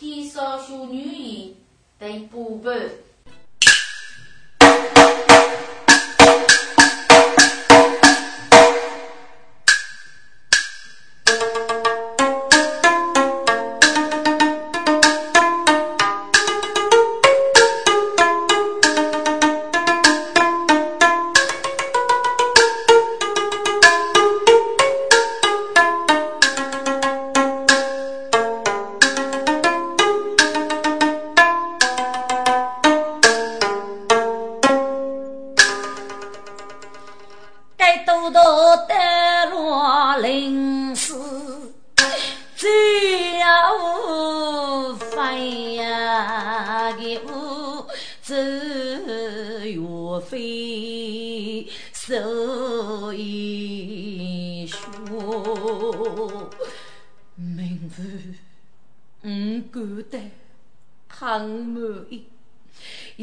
天少秀女儿等补补。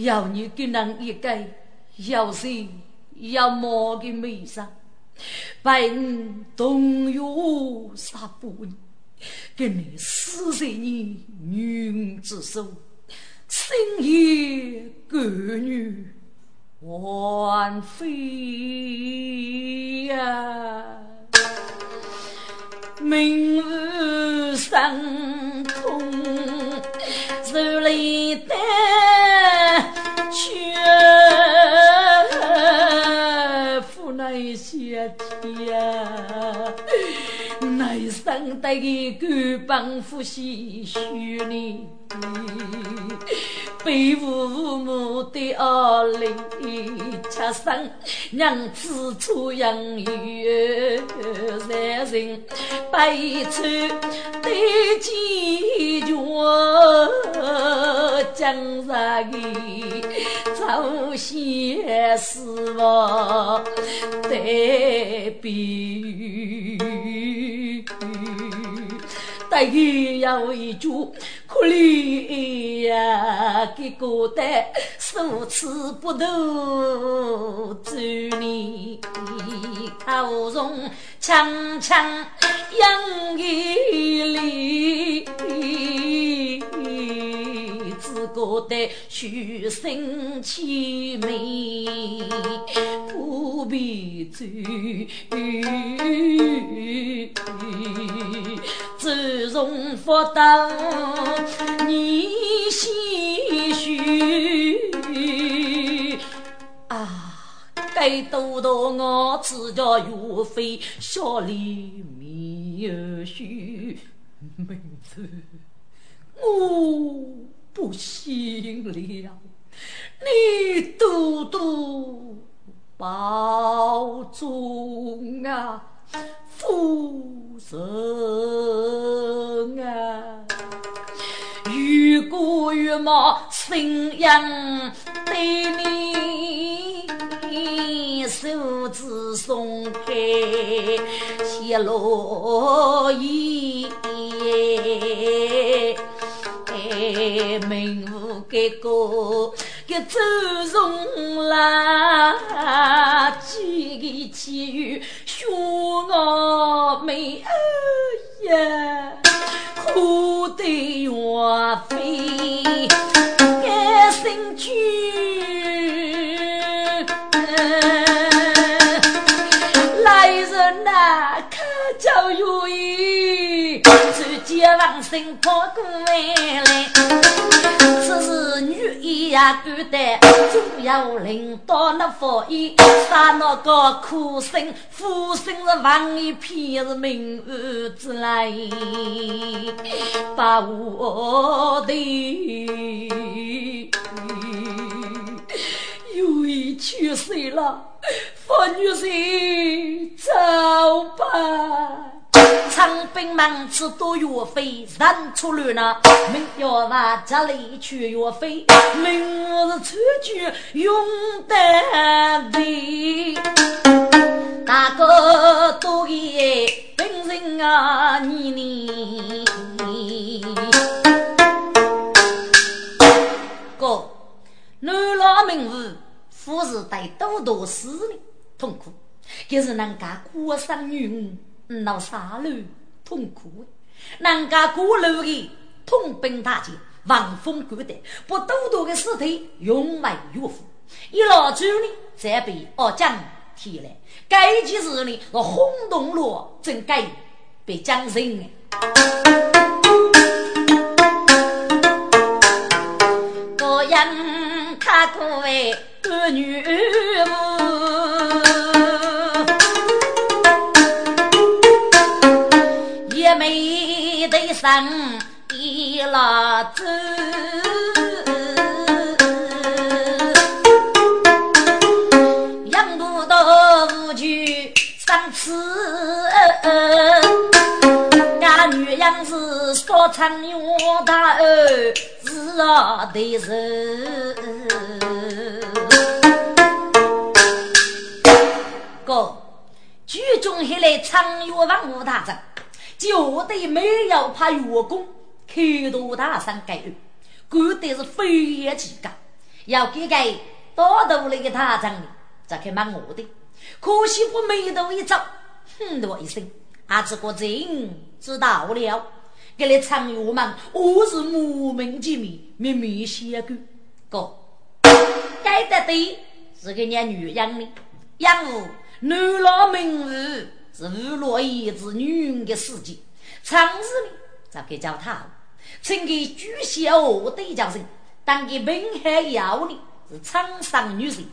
要你给人一个要谁要么的美上，百五动用杀不完，给你死在你女之手，深夜歌女万飞呀，明日伤痛手里担。却夫那些天，那生得一个帮夫婿娶你。被父母的儿女吃生，娘子出养育，三人悲愁的几卷，江山的朝鲜死亡对比。得有一句可怜呀，给孤单数次不渡周年，口中强强扬一里，只觉得虚声凄美，不必走。自从福到你唏嘘。啊，该多多我只叫岳飞笑里面有虚名字，我不信了，你多多保重啊，夫。人啊，如果月貌信仰对你，手指松开谢落叶，明湖给个。给周荣啦，几个奇遇，学我妹呀，可得岳飞甘心去，来人呐，可叫有意，直接往生跑过来，此是。一呀，孤单，总要领导那佛衣，杀那个苦心，苦心是万一片是明暗之来，把我的有意去世了，佛女婿走吧。长兵忙次多岳飞，人出乱了，明要把家里去岳飞，明日出去勇敢的，大哥多爷本人啊，你你。哥，南老名户，富士带多多死的痛苦，就是人家孤生女。闹啥路痛苦？人家过路的痛兵大捷，望风冠带，把多多的尸体拥为岳父。一老主呢，再被二将提来，该件事呢是轰动了整个被江人。个人他可为儿女生一老子。俺女样是说唱女大儿是啊的人。哥，剧中还来唱乐王武大将，就得没有怕员工开多大声改案，干的是飞檐起高，要给给多头那个大将的，再去骂我的，可惜我眉头一皱。哼的一声，阿这个人知道了，给你唱乐嘛，我是莫名其妙，秘密写个哥，该得的是个伢女养的，养父男老名妇是无落一子女人的世界，唱子呢咋给叫他？请给巨蟹我对叫声，当给滨海要的是沧桑女神，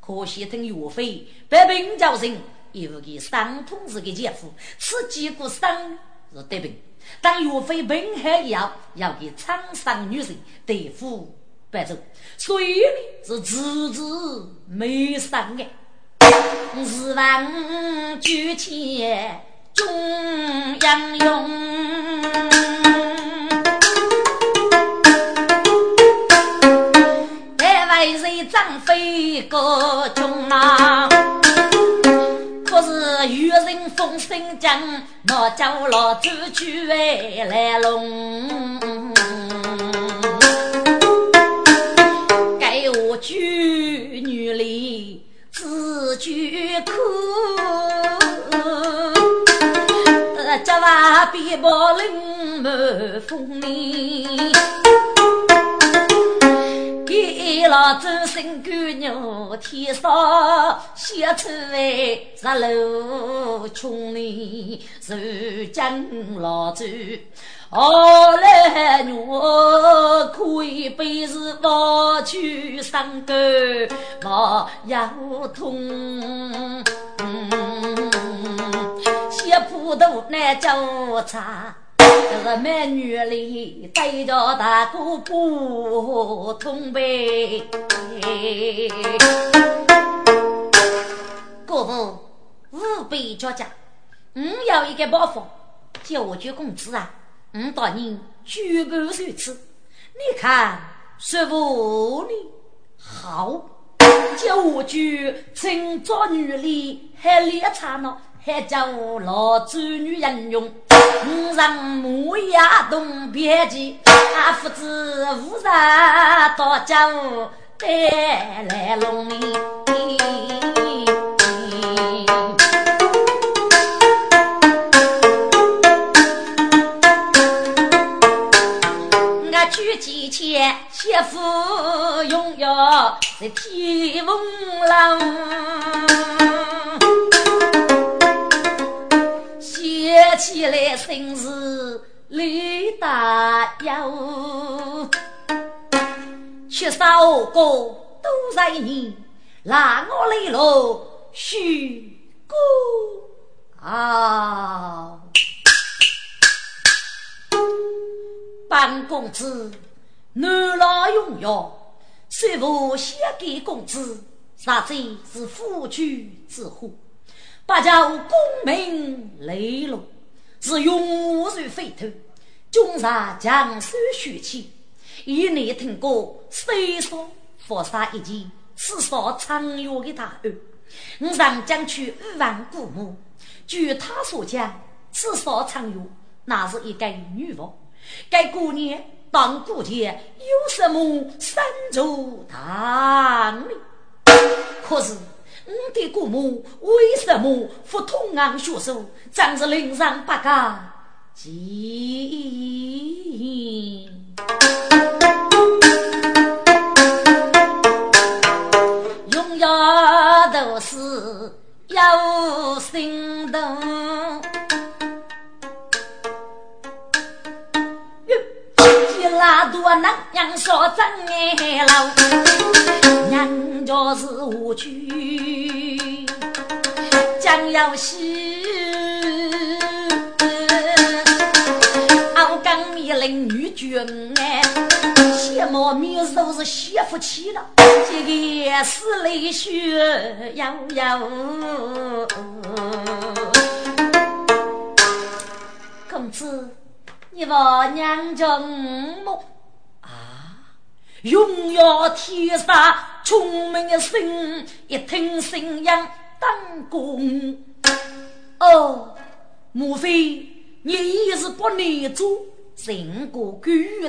可惜等岳飞被病叫声。有个伤痛是给姐夫，此几个伤是得病。当岳飞病好以后，要给沧桑女神对付白走，所以呢是迟迟没上的。日望举前中央用，待为谁张飞个中啊？是渔人风声讲，我叫老祖去来龙。该我举女里自举苦，这娃比毛林满风里。给老祖生姑娘天上写出来十楼穷里受将老祖，后来我可以背是我去上沟，我腰痛，写葡萄难交叉。这个美女里对着大哥不通呗。哥父五百家家，我有一个包袱，叫我捐工资啊！我当年举步如此，你看师傅你。好，叫我去趁着女里还猎茶呢。还叫我老祖女人用，五上木呀东边去，阿夫子五上到家务带来龙天风浪。写起来真是泪大哟，缺少个都在你，让我来了许过啊！本公子男老用药，虽不写给公子，实在是夫君之祸。不叫功名利禄，是永如沸腾。军杀江山血气，以你听过飞霜佛杀一件，刺杀长月的大案。我上将去五万古墓，据他所讲，刺杀长月那是一个女王。该姑娘当古天有什么三足堂里可是你的姑母为什么不通俺学手长着临上八家记忆拥都是有心的拉多能娘说真爱老，娘家是无趣，将要死。我刚面临女眷哎，羡慕面都是媳妇气了，这个是泪血呀呀。公子，你我娘家么？啊，荣耀天下，聪明的心，一听声音当公。哦，莫非？你也是不能做人过狗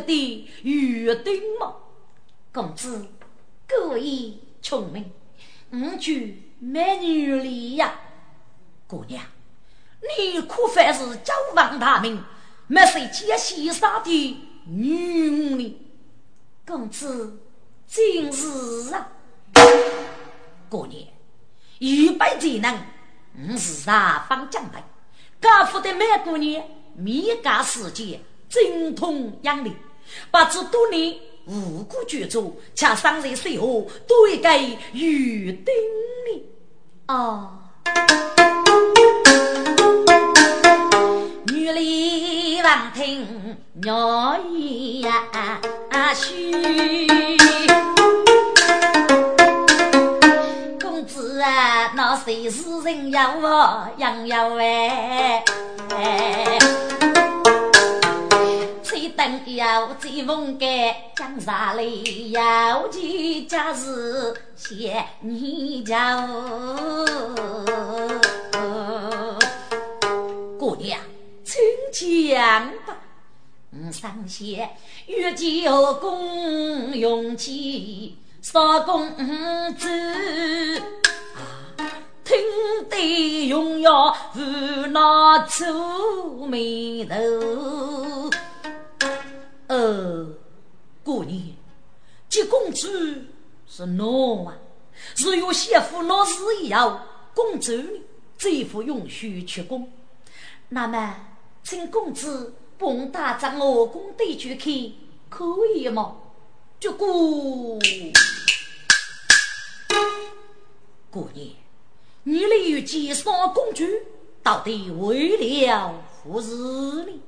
的约定吗？公子，故意聪明，五句美女里呀，姑娘，你可算是九王大名，没谁接西沙的女呢？公子，真是啊，过年预备才能，我是啥方将来？家父的美姑娘，米家世界精通养理，不知多年无故绝作，恰上人随后都一个预定的哦。女里望听鸟语呀絮。那谁是人要我养要哎？吹灯要追风盖，江山里要去家是谢你家。讲吧。上仙欲救公用计，少公子。听得荣耀无那皱眉头。呃，姑娘，这公主是侬啊？是有媳妇那是要公主呢？这副允许出宫。那么，请公子帮大张我宫对去看，可以吗？这姑姑娘。你来与姬上公主，到底为了何事呢？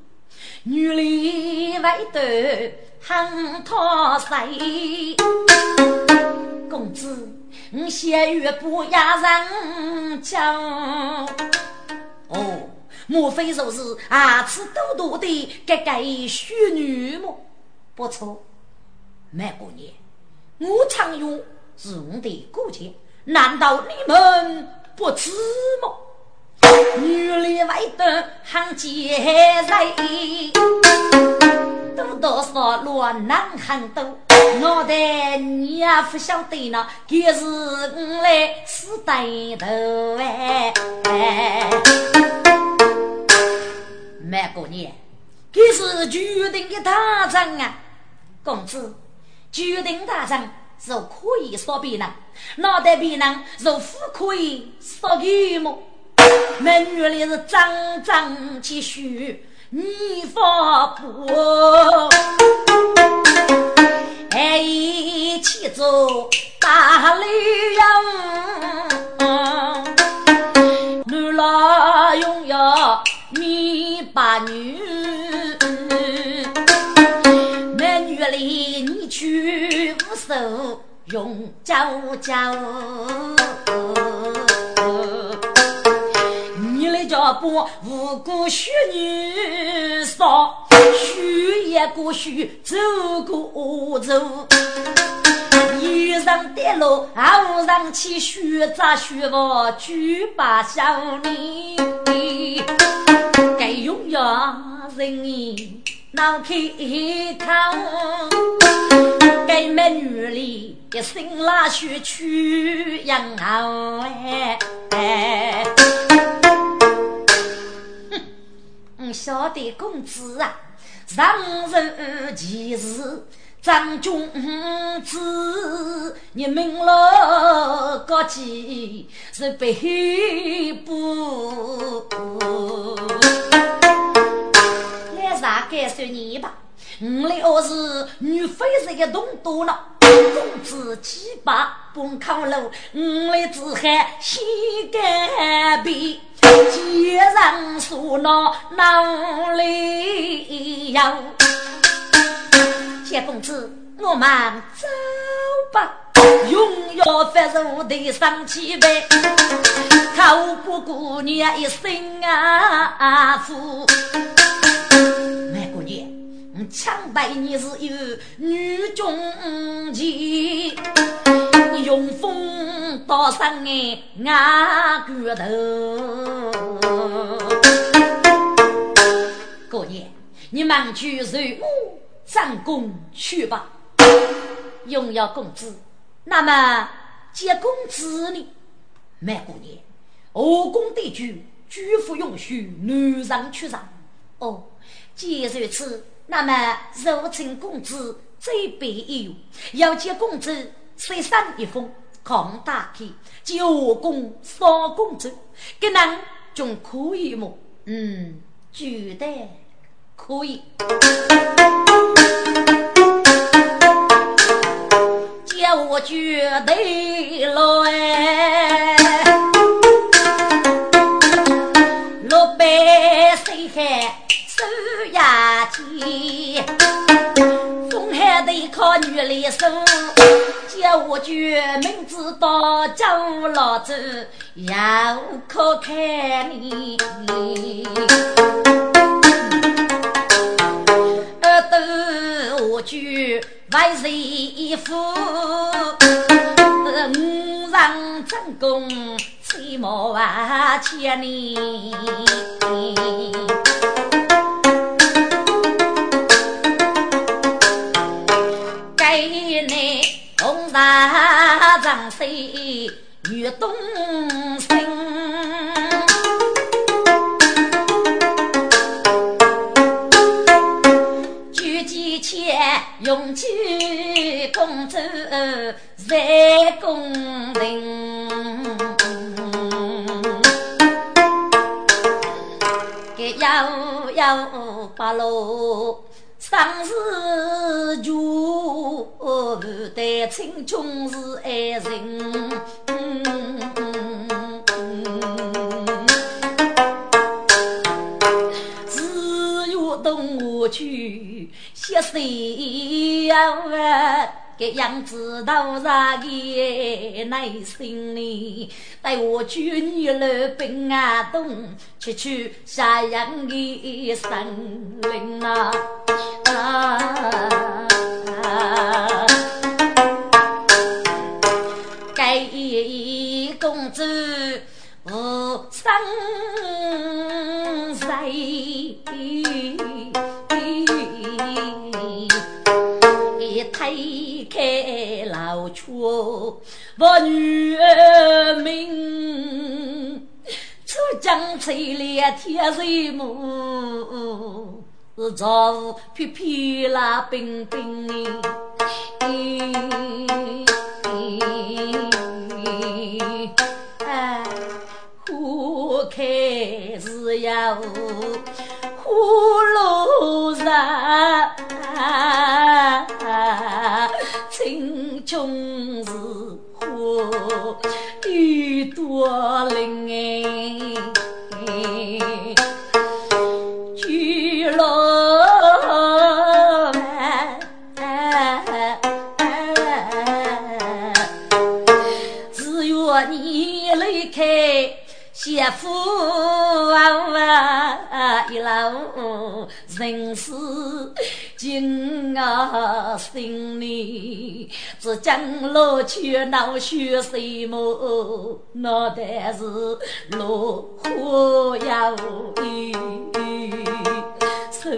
女里为得恨他谁？公子，你先月不压人讲。哦，莫非说是阿次多多的这个淑女么？不错，梅姑娘，我常用是我的顾家，难道你们？不知么？女里外的行奸人，多多少乱男很多。脑袋你也不晓得呢，给是我来死对头哎！满过年，这是决定的大战啊，公子，决定大战。若可以说别人，脑袋别人是不可以说给么？美女里是张张积蓄，你发布，还一起走大女人，女老用要米八女，美女里你去无手。用教教，你的脚步无辜许女少，许一个许走过走，上跌落，二上起，许咋许我举把小你，该用呀人脑开口。该美女里一身拉血去养好哎！哼，我晓得公子啊，上人其实张君子，你明了个计是背部。该啥该算你吧。我来我是女飞人的东多了，公子几百奔康路，我来只喊膝盖比，街上说那哪里有？谢公子，我们走吧。永耀发如的上气呗，靠不姑娘一生啊福。卖姑娘，我强待你是有女中计，用风刀上哎压骨头。姑娘，你忙去任务上宫去吧，永耀公子。那么，接公子呢？卖姑娘，后宫的剧，举夫允许男上去上。哦，既如此，那么如请公子这边一游，要接公子随上一封，抗打开，九宫三公子，给能仲可以么？嗯，觉得可以。我绝对来，六百岁还手牙尖，风海的靠女来手，叫我绝明知道叫老子要可看你，斗我绝。万岁夫，五上正宫，吹毛万千里。红纱长水女东升。用起公主在宫廷，给幺幺八路生死就得青春是爱人。去歇水呀，这样子到啥个内心里？带我去你那边啊东，去去下阳的森林啊！该公子无生在。推开老窗，我女儿命，出江吹来天水暮，朝飘飘那冰冰哎，花开时要花落雨多淋哎，聚落满，只愿你离开。媳妇啊，一路人世今啊心里，只将老去闹血水么？脑袋是落花呀，愁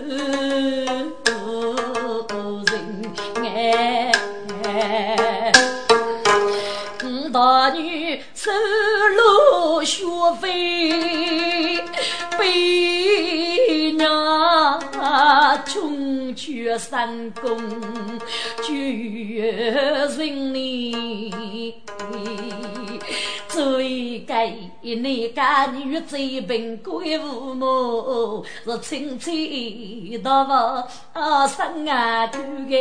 人哎。大女收入学费，被娘穷去三公绝人里，只所以该你家女最贫贵父母是亲戚到不生啊狗个，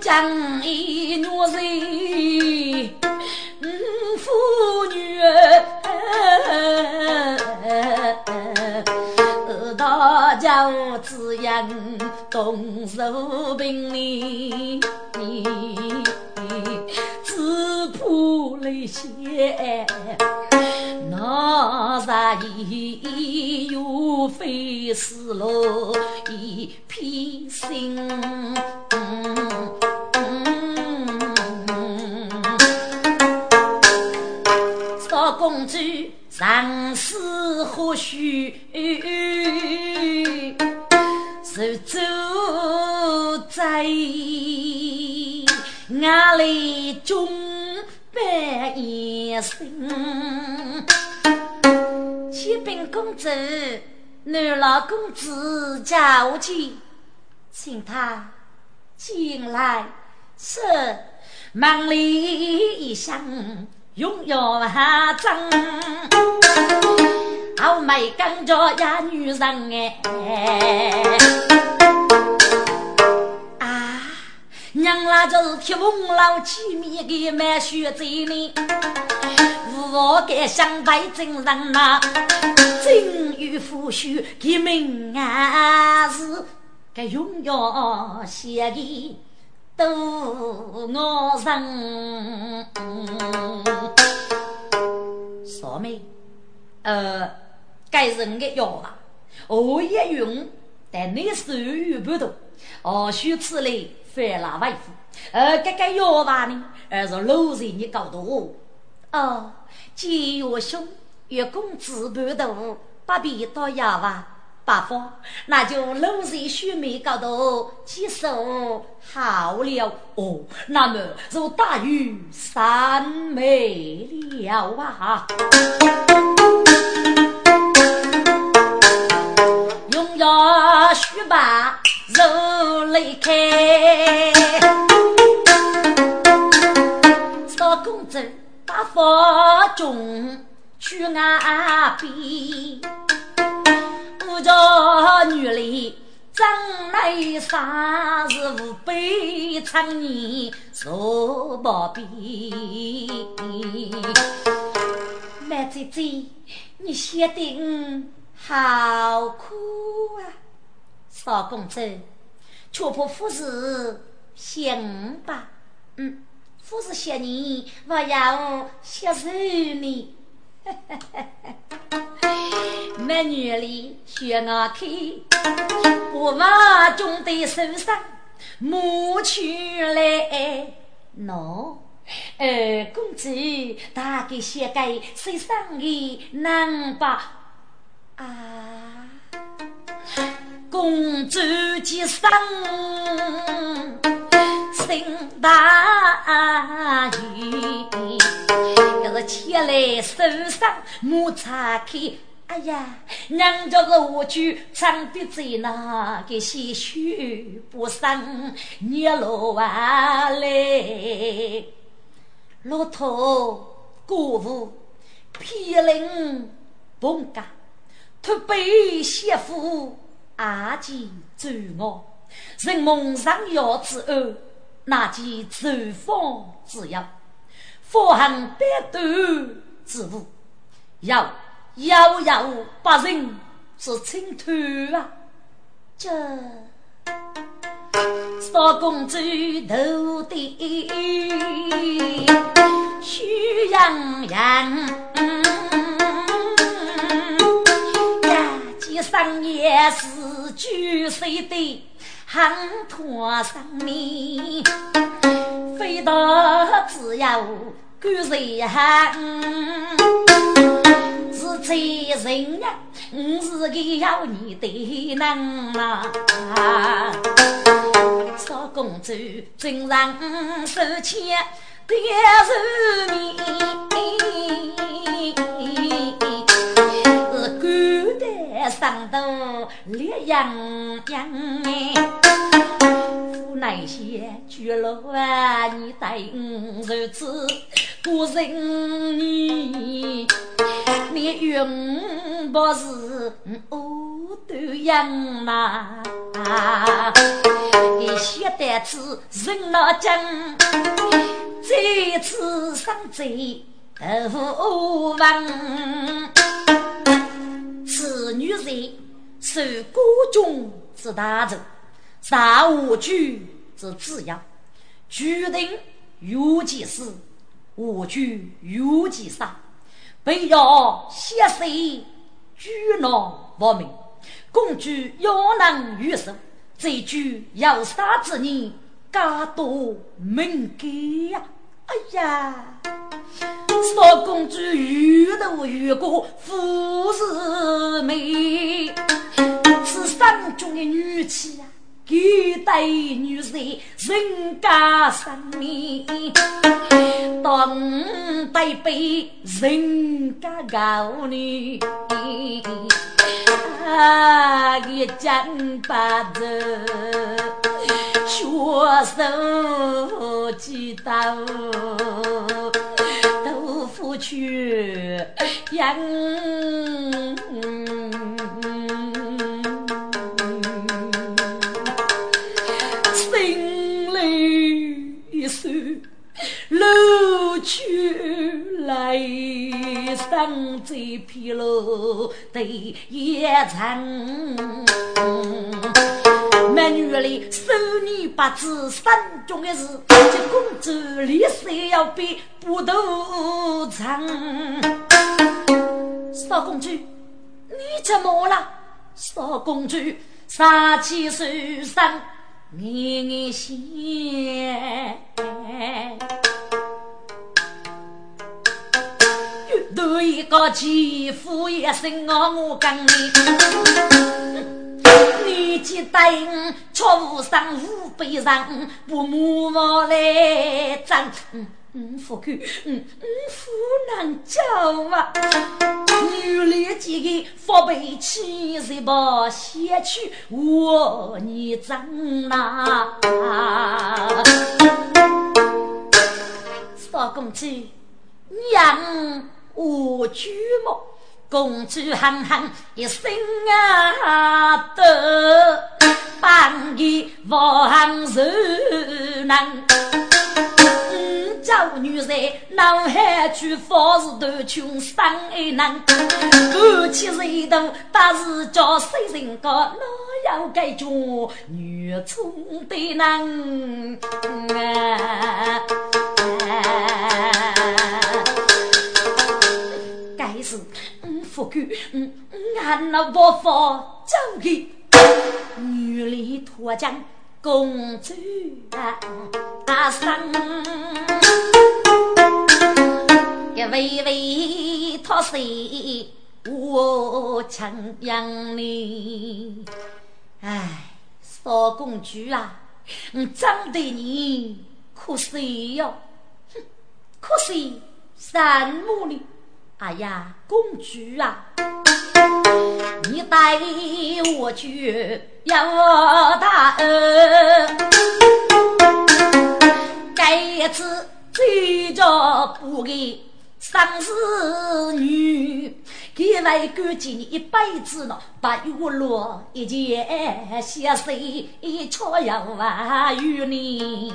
将一女人妇女。大家滋养动手平里，只怕那些那啥意又非是了一片心。少公主。上司或许是走在俺里中半夜深，启禀公主，女老公子叫去，请他进来。是忙里一想。拥有哈张，好美跟着呀女人哎！啊，娘啦就是铁翁老几米的满血在里，我该想白真人呐，真有夫婿的命啊是该拥有写的。都我人，傻妹，呃，该人的药啊，我也用，但你收入不多，哦，需此类翻来为富，呃，这个药吧呢，而是老人你搞多，哦，节约兄，月工资不多，不必多药吧。八方，那就露水须眉高头几手好了哦。那么就大于三美了啊！用药须把肉来开，少公子八方中去岸边。我家女里长来三十五辈，常年坐宝边。麦姐姐，你写的好苦啊！少公子，却怕夫子嫌吧？嗯，夫子嫌你，我要接受你。美女里学我看，不把中的手上摸出来。喏，二公子大概写给谁上的能吧？啊，公主既生心大意。要是牵来手上莫擦开，哎呀，娘家的我去长鼻在那个些许不生你落啊来，骆驼过户披领 pomca，托背媳妇阿姐走我，人梦上要之后，那件走风之要。佛行百度之物，要遥遥八人是清土啊！这少公主头的虚洋洋，呀，几生也是九岁的汉托上面，飞到只要。古人喊，是才人呀，我是个要你的人啊！少公主尊上手牵的手面，上头烈阳阳哎。那些绝路啊，你待我如此不仁义，你永不是我的样嘛？一些单子人老将，这次上贼无望，此女人是孤中之大臣。杀无惧之子呀，决定有其事，无惧有其杀，不要携手举脑亡命。公主要能遇生，这句要杀之人，家多敏感呀！哎呀，少公主遇到遇过富中的女妻呀。一代女人人家生命，当代被人家高女，啊，一将把子学生几刀，豆腐去养。去来，上这片路对一场。美女里收你八字山中的事，这公主立誓要比不斗长。少公主，你怎么了？少公主，杀气手上念念想。多一个欺负一生我，我跟你，你记得错误上五百上，不母我来争。嗯嗯，夫君，嗯嗯，夫难教啊。女里几个发配气势把先去我你争呐。少公主，娘。我举目，公主憨憨一生啊得，半夜望受难。五朝女人脑海去方是断穷生爱难，夫妻一度大是叫谁人个哪要改叫女聪的难啊？夫君，嗯，俺那伯父走的女里脱缰公主啊，阿生一位位托谁我强养你？哎，少公主啊，我长得你可惜哟，哼，可惜三母呢。哎呀，公主啊，你带我去要大恩，这一次追着不给生子女，给外干尽一辈子了，把月落一件血水，却要万与你。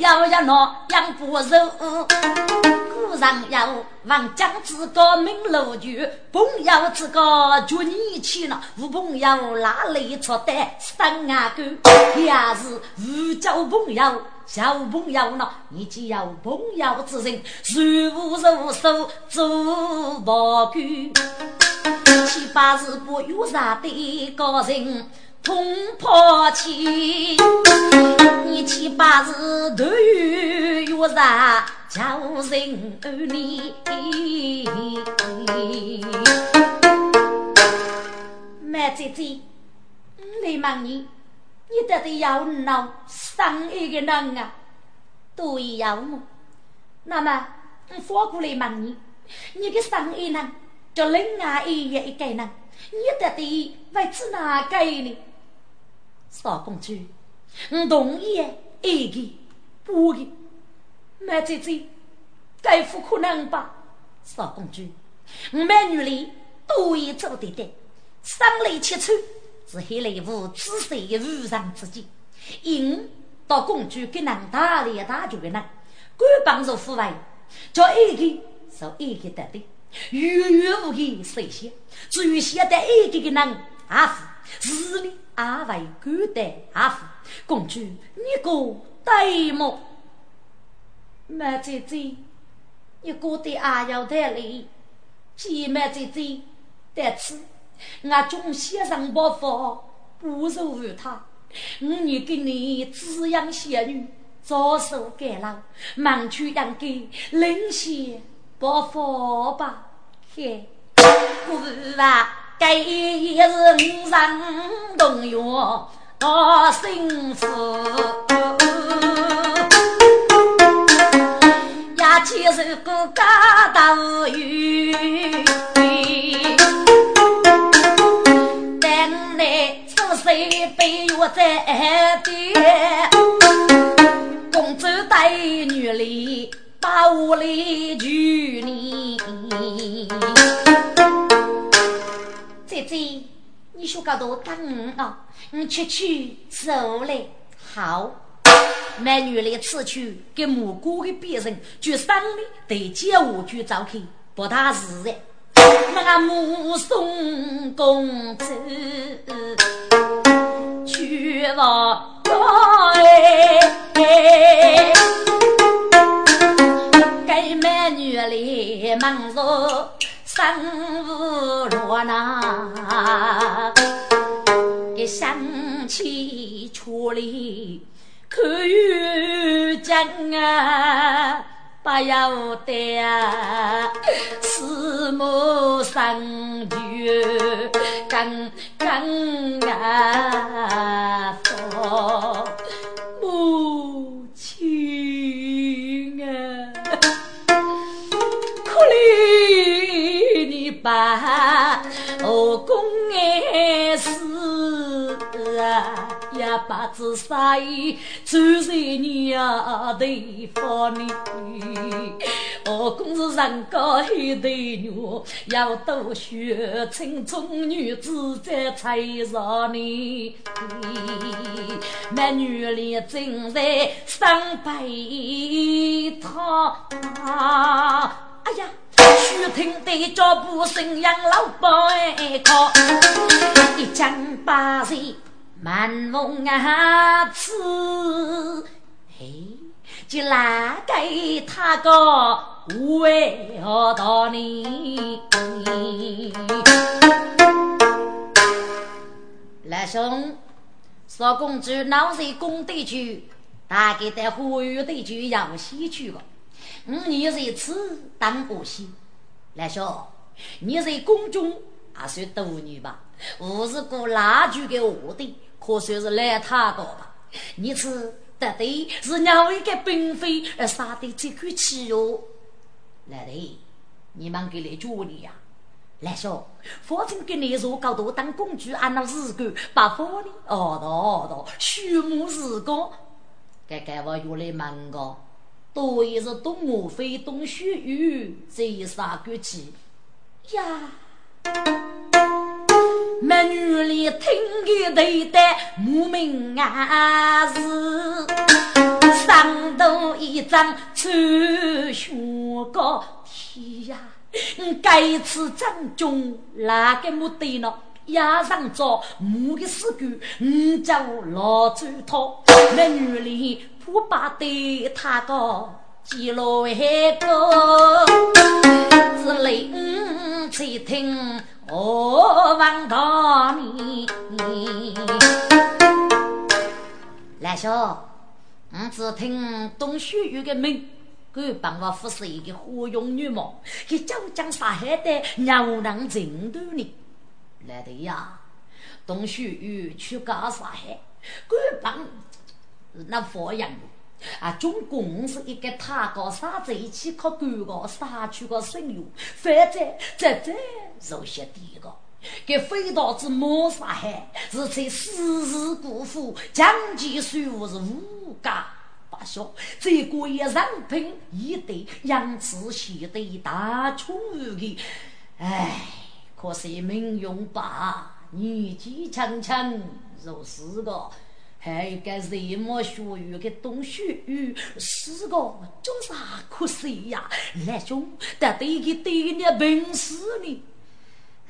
要要那养不肉，古上要望将子个名楼局，朋友之个就你去了，无朋友哪里出得三阿哥？也是无交朋友，小朋友呢？你只有朋友之人，如无如手做不够，七八十不有啥的个人。通破气，你七八字都有月啥叫人儿你？麦姐姐，你问你，你到底要闹生一个人啊？对要么？那么我反过来问你，你的生一人，就另外一一个人？你到底为子哪个呢？少公主，我同意一个不的，麦姐姐，该不可能吧？少公主，我们女里都已做得的，生来切磋是黑来无知识的无上之计，因到公主给能打理大局的人，官帮助父外，叫一个受一个得的。远远无给谁先，至于现在一个个人阿父，是你。阿为孤单阿父，公主你个呆么？麦姐姐，你过得阿要太累，姐妹姐姐，但此我总先生伯父，不如于他，五年给你滋养仙女，早受干扰，忙去养给灵仙。不服吧，嘿！不啊，该也是五人同愿到幸福，也接受个家大无余。但你出岁被我在爹，公主带女里。把屋里娶你，姐姐，你说个多等我，我去去走嘞。好，美女来此去给母姑的别人，就生里对接我去找去，不大自然。那个目送公子去往哎。美女来忙着生无罗那，一想起处理可有讲啊，不要得啊，四目生就更更啊，母把后宫的事啊，一把子撒意传在你啊头发里。后宫是人高海头女，要多学青中女子在彩上呢。美女里正在上白他。哎呀，听得脚步声，杨老伯哎靠，一将把人满风啊刺，嘿，就拿给他个为何道理？来兄，说公主脑在宫里去，大概在花园里去要西去了。五年在此当过戏，来兄你在宫中还算多女吧？我是过拉锯的卧底，可算是来他个吧？你是得的是两位个嫔妃而杀的这口气哟！来的，你们给来助你呀？来说，反正给你说搞多当公主，按照日干把房里熬到熬到，虚目日光，该该我又来忙个。多也是东吴妃、东薛玉这三个字呀。美女里听个对的莫名啊是，上头一张穿靴高天呀，该次正中哪个目的呢？压上着木的尸骨，五脚老猪头，美女里。我把对他个记录一个，只领去听我王大你。来兄，我只听东薛有个名，敢帮我服侍一个花容女貌，给九江杀海的牛郎成都呢。来的呀，东薛有去搞杀海，敢帮。那佛样啊，总共是一个塔高沙在一起靠干个沙区个生源，反正这这肉些低个，给飞刀子抹杀害，是在世事辜负，将其税务是无家不孝。这个也人品一对，养子贤的大穷的，唉，可惜命运吧，年纪轻轻如是个。还有个什么学语的东西？是个叫啥可惜呀？来兄，得对个对你本事呢？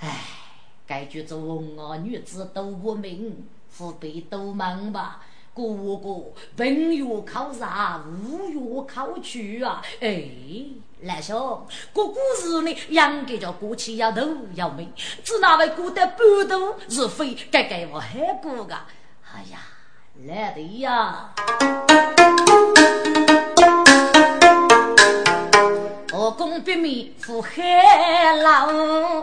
唉，该觉做儿女子都不明，父辈都忙吧。哥哥，本月考啥？五月考取啊？哎，来兄，过故事呢，养个叫过去要头要美，只那位过得半途是非，该该我还过个？哎呀！来的呀！我公别米赴海浪，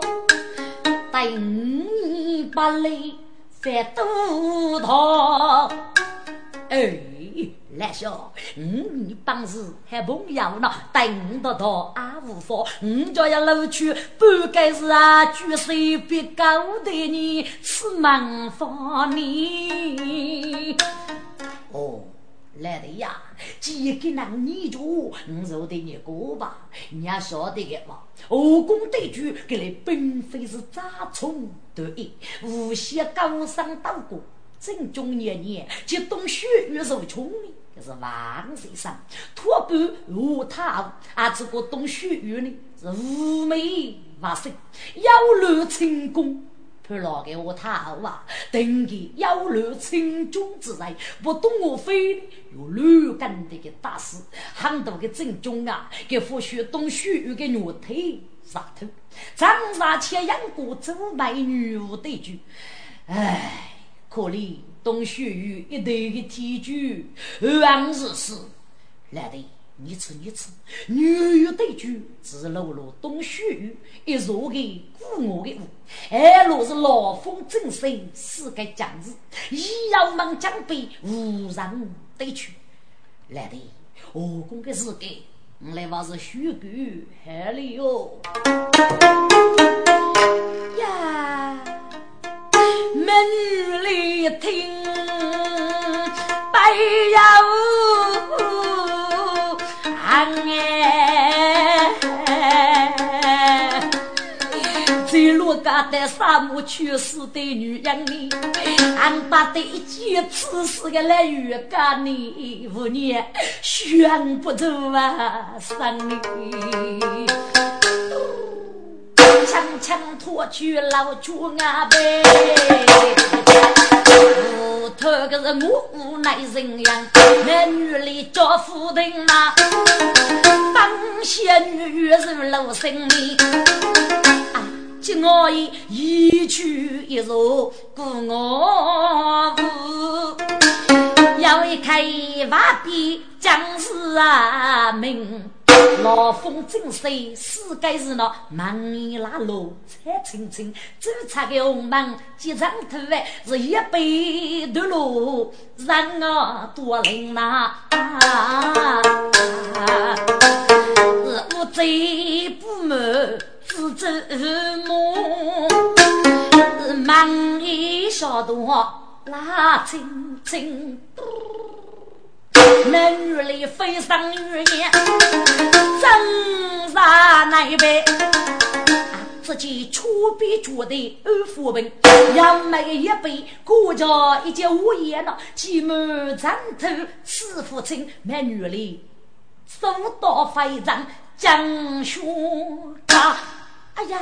带五年八累翻渡塘。哎。来笑，你本事还朋友呢，等得到阿无妨。你家要楼去，不该是啊，举手别高的你是门房你。哦，来的呀，几个男女主，你受得你过吧？你也晓得的嘛。后宫对局，给你并非是杂虫得意，无限高尚道过。正中年年，即冬雪月如春呢。是万岁上托盘无他，啊，这个东雪玉呢是妩媚万岁，妖娆成功，判老给我他啊，等个妖娆成中之人，不懂我非有乱干的个大事，很多个正中啊，给复学东雪玉个牛腿上头，长沙前养过周美女无对句，唉，可怜。东雪玉一对的天主，二王日是来的，你吃你吃，女玉对句只露了东雪玉一座的古我的屋，二路是老风正生四个将士，一要忙将被无人对去。来的，我公的是给，来往是虚构害了哟。呀。美女里听白呀呜，俺哎，在罗家的沙漠去世的女人里，俺把的一件此事个来预告你，五年选不走啊，生里。强强脱去老朱阿背，屋头个是我无奈人样，男女里叫夫人呐，当仙女月入老生命。今我已一去一入故我屋，要一开瓦壁将士啊命。老风正吹，世界是那忙里拉路，彩青青，走出个红门，结长头发是一杯的路，人啊多灵呐！我最不满自走梦，忙里小道拉青青。男女里飞上玉燕，真杀那边。自己出笔绝的二夫本，杨梅一杯，国家一件无言了。积满枕头四父亲，男女里手刀飞仗将血打。哎呀！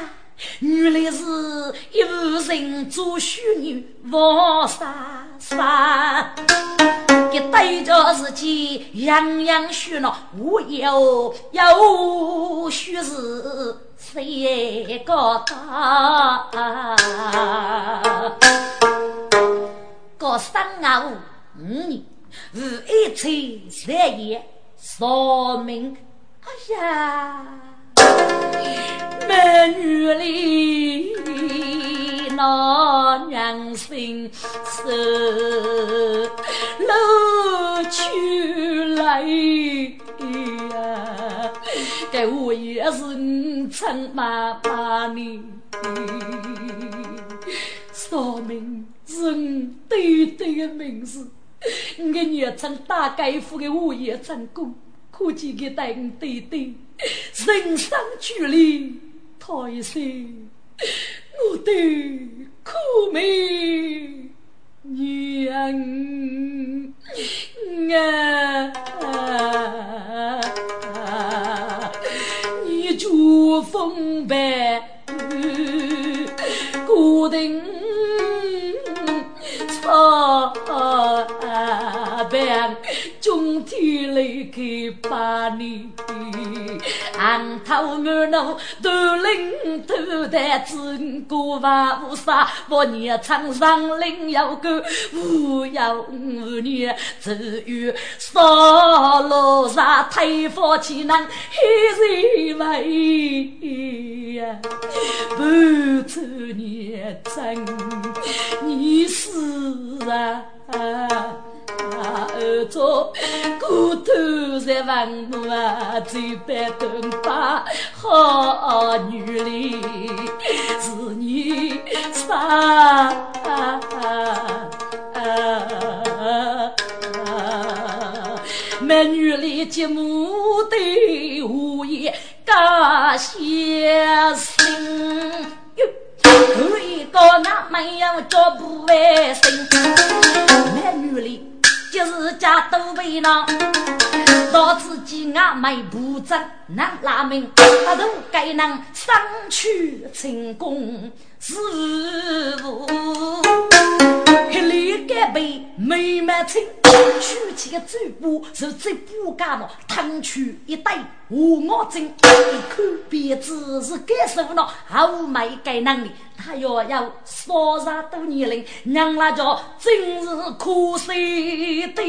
原来是一无人做虚女王莎莎，给对着自己样样虚闹，我有有虚是谁个大？个三啊五年，是一七三夜说明，哎呀！美女里那娘心思露出来呀，该我也是你亲妈妈呢。说明是你对对的名字。我的娘称大盖夫的物业成功，可见给带我对对，人生距离太深，我的苦命娘啊！你珠峰白固定草。办中天来开把你，昂头满脑都领头带子过万无沙，我年长上领要个无有五年，只有少路上推佛起能黑人为呀，不愁年真，你是啊。儿做骨头在坟墓啊，嘴巴灯把好女哩，是你啥？美女里节目的无言感谢心，有一个那没有脚不卫生，美女里。就是家都为难，到自己俺没步子，难拉命，阿都该能上去成功是福。黑里干杯没满清，取起个嘴巴是嘴巴干了，腾出一袋五毛金，一看鼻子是该受了，后没该能力。他要要少杀多年龄，娘那叫真是可惜的。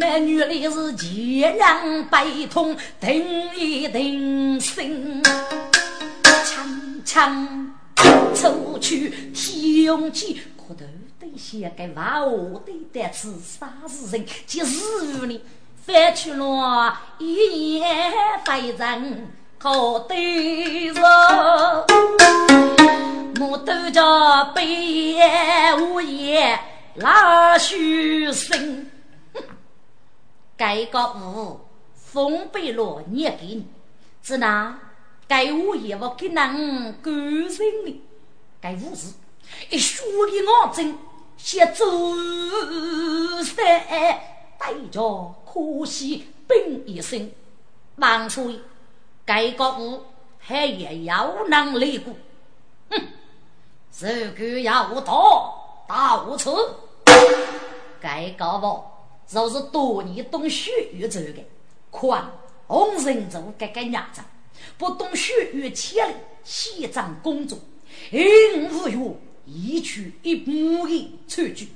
该美女里是千人悲痛，定一定心，强强出去提勇气，可头得写个话，我得得是啥事情？就是你翻去了一夜非人。好对着，我都叫北野无言拉须生。该个五封贝罗念给你，只那该五爷我给人感人哩。该五字一说的我真写走山，带着可惜病一生，万岁。该个物还也要能来过，哼！如果要到到此，该个物就是多年懂血雨走的，宽红人族该该伢子，不懂血雨千里，西藏工作，一无月一去一木的出去，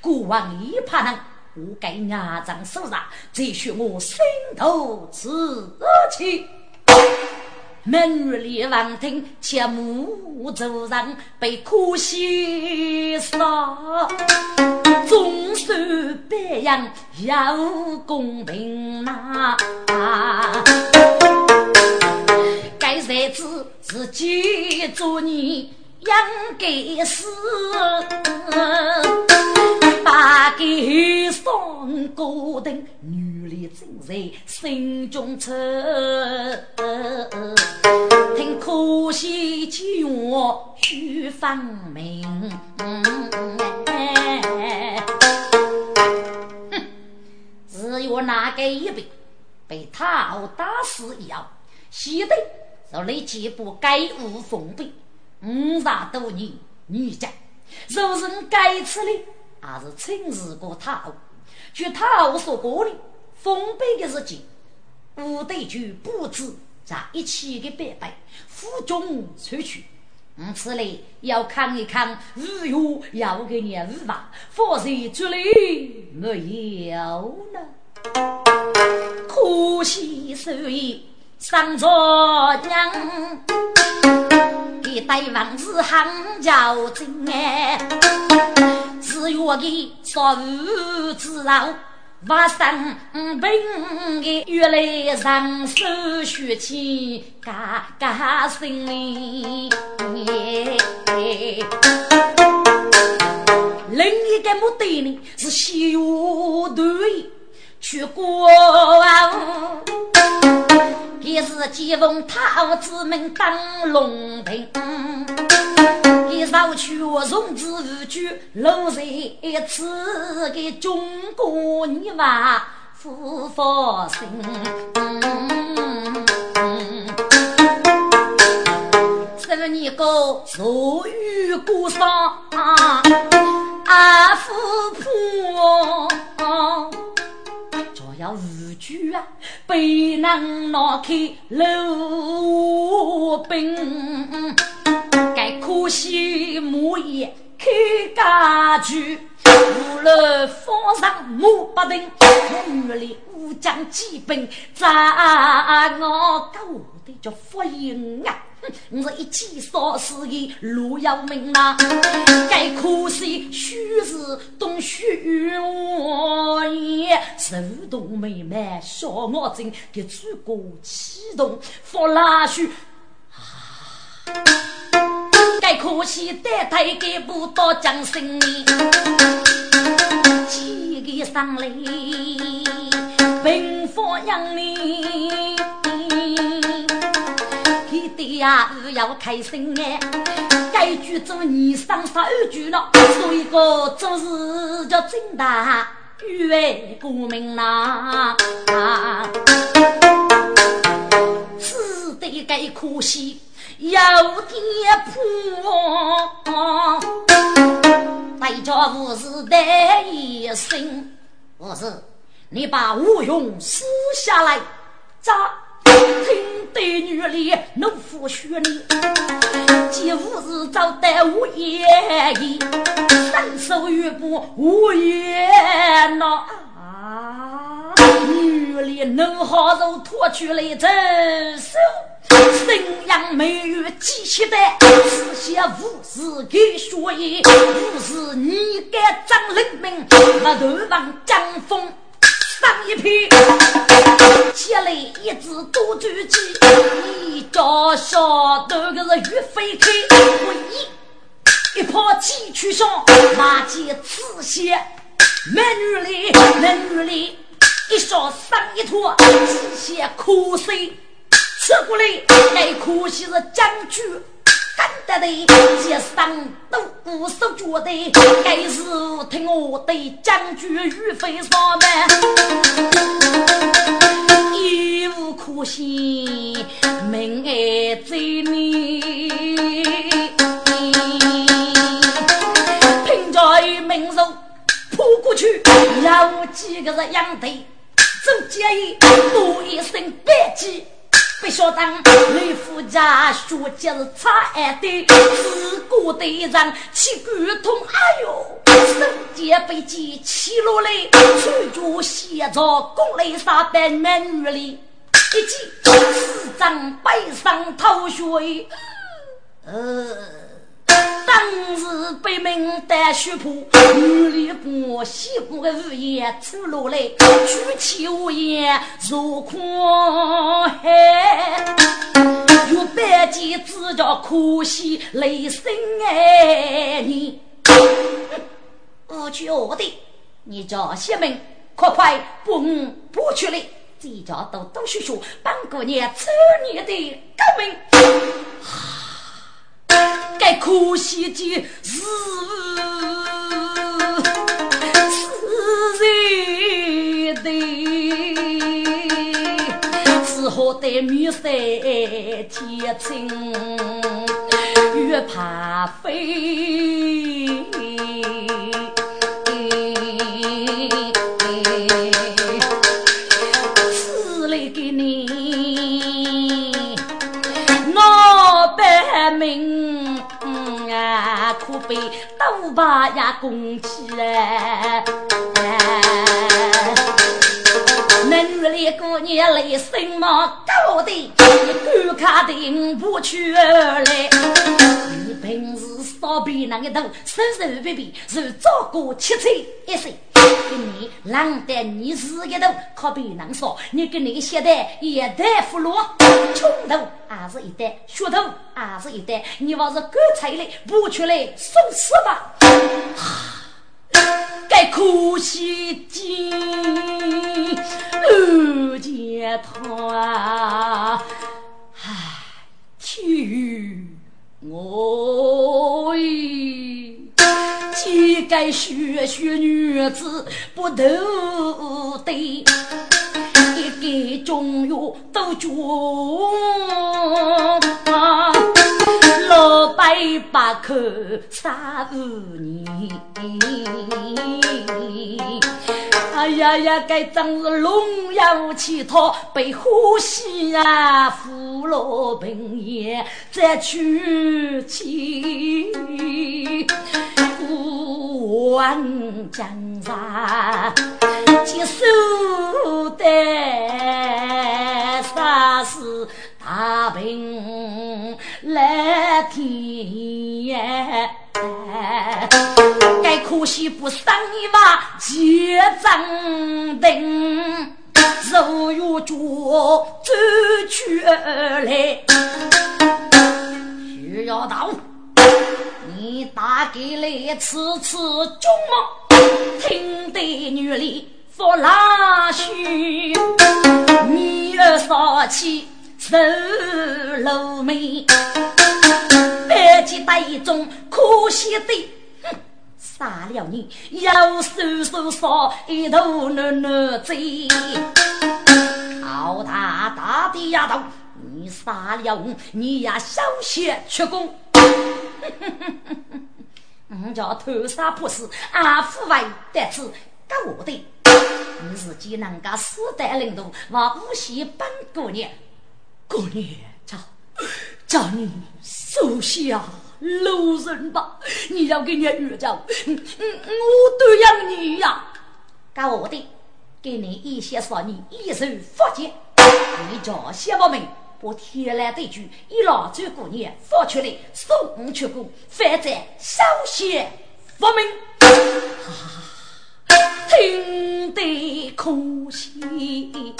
国王一怕能，我给伢子手上，再学我心头自气。美女里王听，切莫做人被可惜杀。总算别样要公平呐。该日子自己做你应该是。把给送过灯，女里正在心中愁。听可惜情话须分明。哼，只有那个一辈被他殴打死一样，写的是你几部该无奉陪，五十多年女家，若是该吃的。还是亲自过他，据他所过的封碑的日记，部队就布置在一起的白白负重出去。嗯，此类要看一看，日月要给你日吧，否则这里没有呢。可惜所以上着娘，给带王子很叫真哎。只愿给少妇之劳，发生病的越来上手血气嘎嘎声。另一个目的呢是修对去过啊，也是借奉太子们当龙庭。一绕去我从之无惧，龙在此个中国泥瓦复发生。十年个坐雨过上阿夫婆，就要无惧啊，被人拿开路兵。该可惜木叶开家具，无论风上木不定，女里武将基本在我高的叫福音啊！我是一起烧死的路要命呐！该可惜须是冬雪夜，手动妹妹小我真给祖国启动发拉须啊！该可惜，带队给不到江心里，几个上来，平房养你，给爹呀要开心哎，该句做你上十二句了，说一个做事叫正大，为国民呐，是得该可惜。有点破，大家无事带一声，无事，你把吴用撕下来，咋？听对女里怒夫血你，几无事找得无言意，伸手一步无言呐。女里能好肉脱去来伸手。沈阳美玉记起的，此些无事给说言，无事你敢张灵明，那头王江风上一匹，接来一只多猪鸡，一朝晓得个是岳飞开，我一一抛鸡去上，马见此些美女里美女里，一烧上一坨，这些苦水。这过来，哎，可惜是将军得的，街上都不守脚的，该是听我的将军御飞上门，一无可惜，命爱在你，凭着名肉扑过去，有几个人养的，走建议多一声别急。不晓得内府家学姐是差爱的，自古的人气骨痛，哎呦，身间被剑起落来，穿着写着宫内杀的美女里，一记四张背上头血，呃。当时北门带血铺，女里不西部的日夜出落来，举起无言如狂海，有百计只叫可惜雷声哎你，我去我的，你叫西门，快快不不去了，这家都都学学，帮过年初年的革命。该可惜的是，是谁的？只好对女婿天真，越怕飞。可被都把呀拱起来，那女的姑娘来什么高的，一观看的不去来。你平时少比那个头，生生白白，是照顾七岁一岁。给你浪得你是一头，可别能说你跟那个鞋带一袋俘虏，穷头还是一袋，血头还是一袋，你要是干脆的不出来送死吧！该可惜金二姐她，唉，天我几个学学女子不斗对，一个中药都中。百把口三五年，哎呀呀，该真是龙阳乞讨，被呼吸啊，扶老病也再娶妻，孤王江山接受的啥事？大病来天，该可惜不生一娃结正定，肉月脚走去来。徐要道，你打给来次次中吗？听得女里发拉须，女儿少气。走路眉，白起带一种可惜的，哼，杀了你要手手杀一头嫩嫩贼，好大大的丫头，你杀了我，你呀小血出宫，哼哼哼哼哼，我叫偷杀不死，阿父为得知干我的，你是济南个四代领导，我无锡本姑娘。过年叫叫你收下路人吧！你要给你遇着，嗯嗯，我都要你呀！干我的，给你一些说你一手福建，你叫谢宝明我天来对句一老走过年放出来送出宫，反正小谢福明，听得可惜。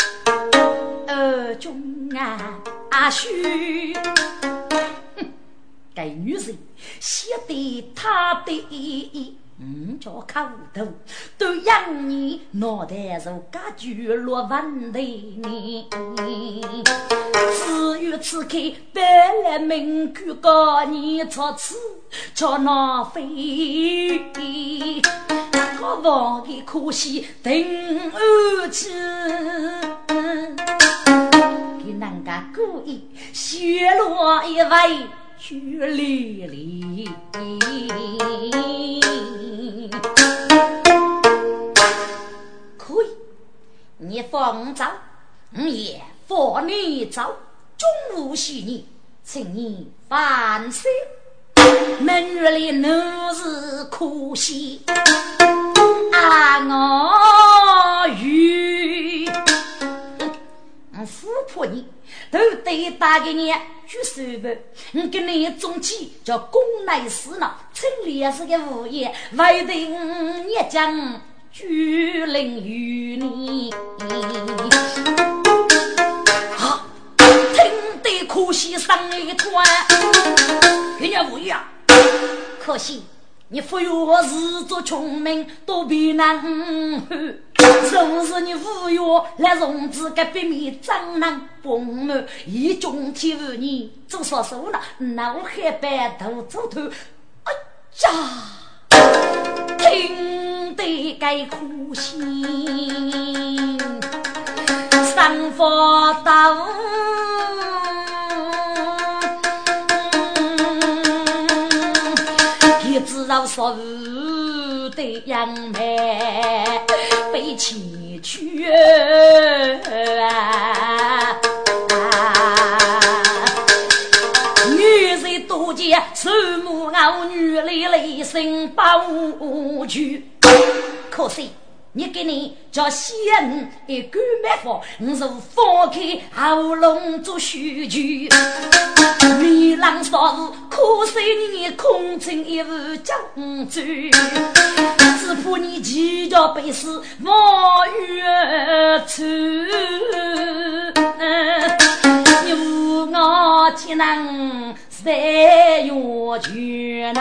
二中啊，阿须，哼，该女人写的他的意义，嗯，叫口头都让你脑袋如家具落问题呢。至于此刻白来名句告你出此，叫那飞，可忘的可惜定安去。给人家故意泄露一位距离里，可以，你放走，我也放你走。中午洗你，请你反省。明日里奴是可惜，啊我与我。富婆你都得打给你去收吧。我跟你总计叫公来私了，村里也是个物业，外头也讲居邻与你。好，听得可惜上一团，人家物业啊可惜。你富有自作聪明，多比难是是你富有来融资，个别面张难丰满，一中天妇你做啥事了？脑海白头猪头，哎呀，听得该苦心，三佛道。老说的杨梅被弃去！女人多见慈母傲女泪泪声不去，可惜。你给你叫仙，一根梅花，我如放开喉咙做序曲。你浪说我可守你空城一壶江酒，只怕你骑着白丝往远处。你我岂能三月去？